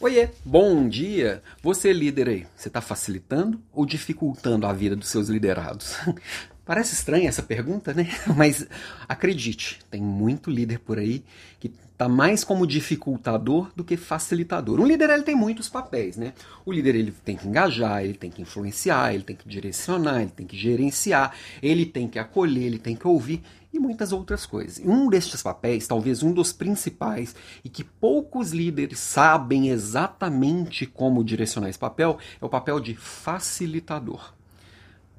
Oiê, bom dia! Você líder aí, você está facilitando ou dificultando a vida dos seus liderados? Parece estranha essa pergunta, né? Mas acredite, tem muito líder por aí que está mais como dificultador do que facilitador. Um líder ele tem muitos papéis, né? O líder ele tem que engajar, ele tem que influenciar, ele tem que direcionar, ele tem que gerenciar, ele tem que acolher, ele tem que ouvir e muitas outras coisas. Um destes papéis, talvez um dos principais, e que poucos líderes sabem exatamente como direcionar esse papel, é o papel de facilitador.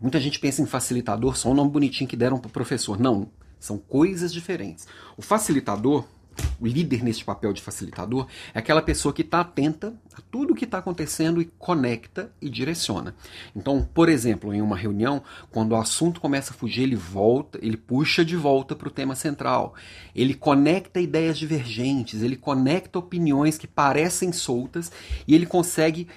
Muita gente pensa em facilitador, só um nome bonitinho que deram para o professor. Não, são coisas diferentes. O facilitador o líder neste papel de facilitador é aquela pessoa que está atenta a tudo o que está acontecendo e conecta e direciona. Então, por exemplo, em uma reunião, quando o assunto começa a fugir, ele volta, ele puxa de volta para o tema central. Ele conecta ideias divergentes, ele conecta opiniões que parecem soltas e ele consegue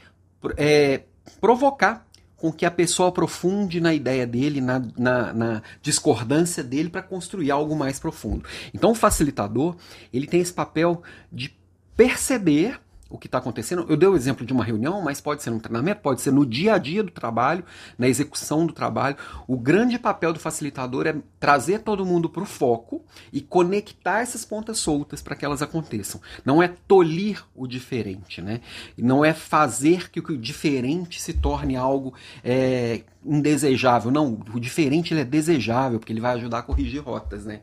é, provocar com que a pessoa aprofunde na ideia dele, na, na, na discordância dele para construir algo mais profundo. Então o facilitador ele tem esse papel de perceber o que está acontecendo. Eu dei o exemplo de uma reunião, mas pode ser no treinamento, pode ser no dia a dia do trabalho, na execução do trabalho. O grande papel do facilitador é trazer todo mundo para o foco e conectar essas pontas soltas para que elas aconteçam. Não é tolir o diferente, né? Não é fazer que o diferente se torne algo é, indesejável. Não, o diferente ele é desejável porque ele vai ajudar a corrigir rotas, né?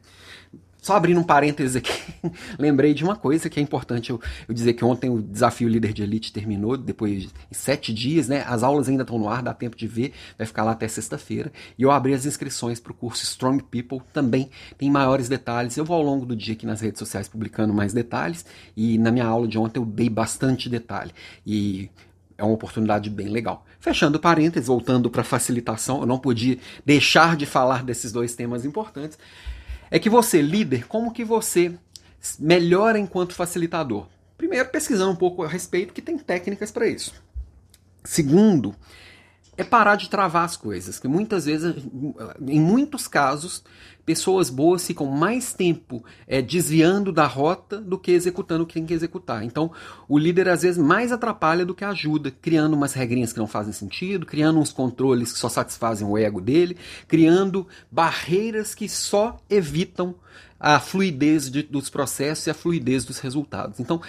Só abrindo um parênteses aqui, lembrei de uma coisa que é importante eu, eu, dizer que ontem o desafio líder de elite terminou, depois de sete dias, né? As aulas ainda estão no ar, dá tempo de ver, vai ficar lá até sexta-feira. E eu abri as inscrições para o curso Strong People, também tem maiores detalhes. Eu vou ao longo do dia aqui nas redes sociais publicando mais detalhes, e na minha aula de ontem eu dei bastante detalhe. E é uma oportunidade bem legal. Fechando parênteses, voltando para facilitação, eu não podia deixar de falar desses dois temas importantes é que você, líder, como que você melhora enquanto facilitador? Primeiro, pesquisando um pouco a respeito, que tem técnicas para isso. Segundo, é parar de travar as coisas, que muitas vezes, em muitos casos, pessoas boas ficam mais tempo é, desviando da rota do que executando o que tem que executar. Então, o líder às vezes mais atrapalha do que ajuda, criando umas regrinhas que não fazem sentido, criando uns controles que só satisfazem o ego dele, criando barreiras que só evitam a fluidez de, dos processos e a fluidez dos resultados. Então,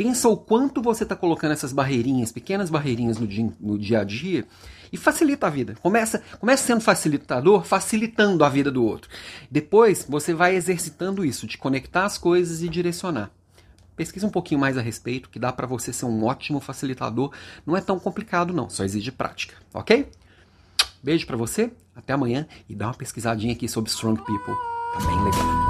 pensa o quanto você está colocando essas barreirinhas, pequenas barreirinhas no dia, no dia a dia e facilita a vida. Começa, começa sendo facilitador, facilitando a vida do outro. Depois você vai exercitando isso, de conectar as coisas e direcionar. Pesquisa um pouquinho mais a respeito, que dá para você ser um ótimo facilitador. Não é tão complicado não, só exige prática, ok? Beijo para você, até amanhã e dá uma pesquisadinha aqui sobre Strong People. Tá bem legal.